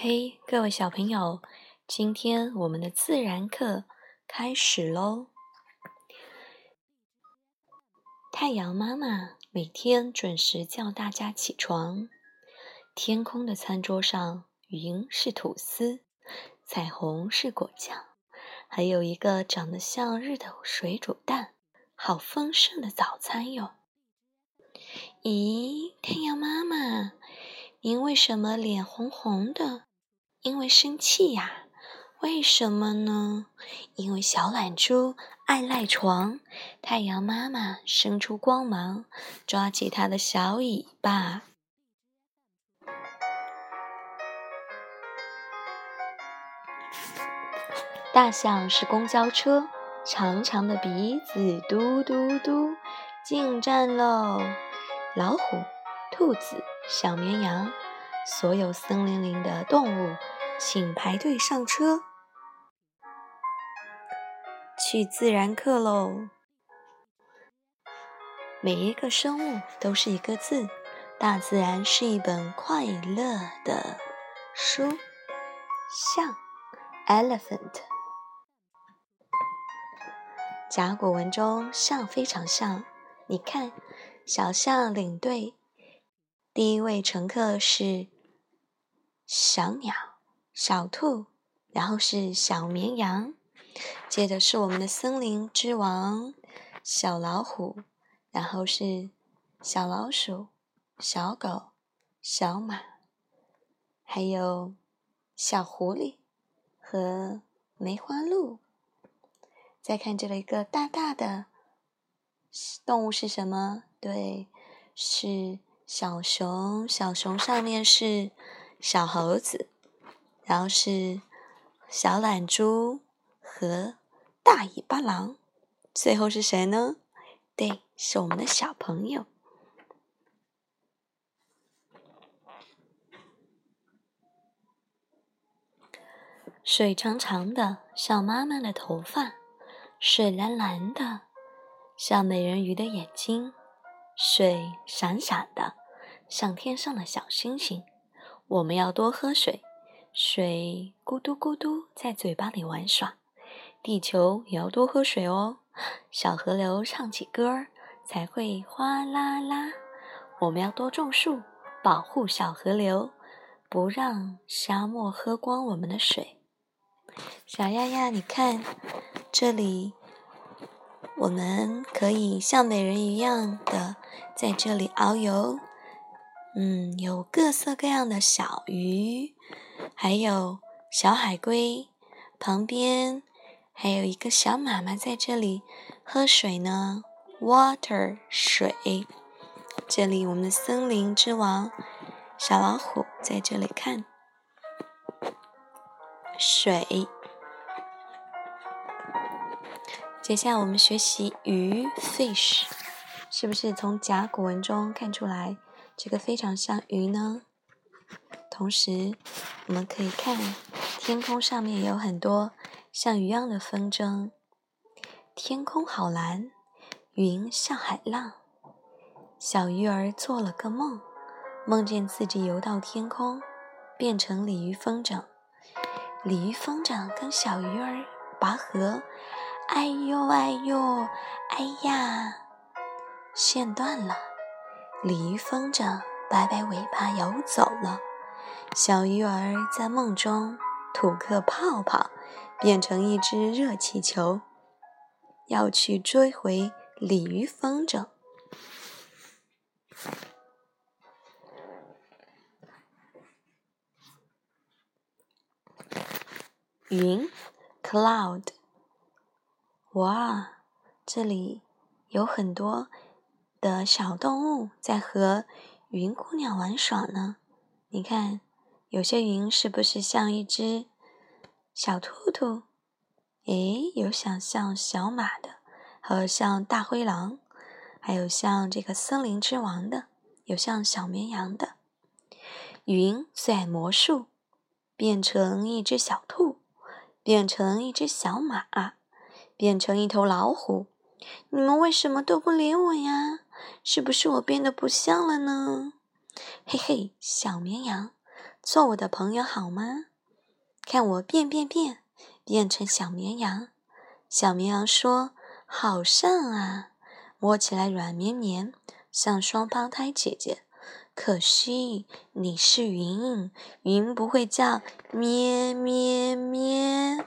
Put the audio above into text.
嘿，各位小朋友，今天我们的自然课开始喽。太阳妈妈每天准时叫大家起床。天空的餐桌上，云是吐司，彩虹是果酱，还有一个长得像日头水煮蛋，好丰盛的早餐哟！咦，太阳妈妈，您为什么脸红红的？因为生气呀？为什么呢？因为小懒猪爱赖床。太阳妈妈伸出光芒，抓起它的小尾巴。大象是公交车，长长的鼻子嘟嘟嘟，进站喽！老虎、兔子、小绵羊。所有森林里的动物，请排队上车，去自然课喽！每一个生物都是一个字，大自然是一本快乐的书。象，elephant。甲骨文中象非常像，你看，小象领队，第一位乘客是。小鸟、小兔，然后是小绵羊，接着是我们的森林之王小老虎，然后是小老鼠、小狗、小马，还有小狐狸和梅花鹿。再看这里一个大大的动物是什么？对，是小熊。小熊上面是。小猴子，然后是小懒猪和大尾巴狼，最后是谁呢？对，是我们的小朋友。水长长的，像妈妈的头发；水蓝蓝的，像美人鱼的眼睛；水闪闪的，像天上的小星星。我们要多喝水，水咕嘟咕嘟在嘴巴里玩耍。地球也要多喝水哦。小河流唱起歌儿才会哗啦啦。我们要多种树，保护小河流，不让沙漠喝光我们的水。小丫丫，你看，这里我们可以像美人鱼一样的在这里遨游。嗯，有各色各样的小鱼，还有小海龟，旁边还有一个小妈妈在这里喝水呢。Water，水。这里我们的森林之王小老虎在这里看水。接下来我们学习鱼，fish，是不是从甲骨文中看出来？这个非常像鱼呢。同时，我们可以看天空上面有很多像鱼样的风筝。天空好蓝，云像海浪。小鱼儿做了个梦，梦见自己游到天空，变成鲤鱼风筝。鲤鱼风筝跟小鱼儿拔河，哎呦哎呦，哎呀，线断了。鲤鱼风筝摆摆尾巴游走了，小鱼儿在梦中吐个泡泡，变成一只热气球，要去追回鲤鱼风筝。云，cloud，哇，这里有很多。的小动物在和云姑娘玩耍呢。你看，有些云是不是像一只小兔兔？诶，有想像小马的，和像大灰狼，还有像这个森林之王的，有像小绵羊的。云最爱魔术，变成一只小兔，变成一只小马，变成一头老虎。你们为什么都不理我呀？是不是我变得不像了呢？嘿嘿，小绵羊，做我的朋友好吗？看我变变变，变成小绵羊。”小绵羊说：“好像啊，摸起来软绵绵，像双胞胎姐姐。可惜你是云，云不会叫咩咩咩。”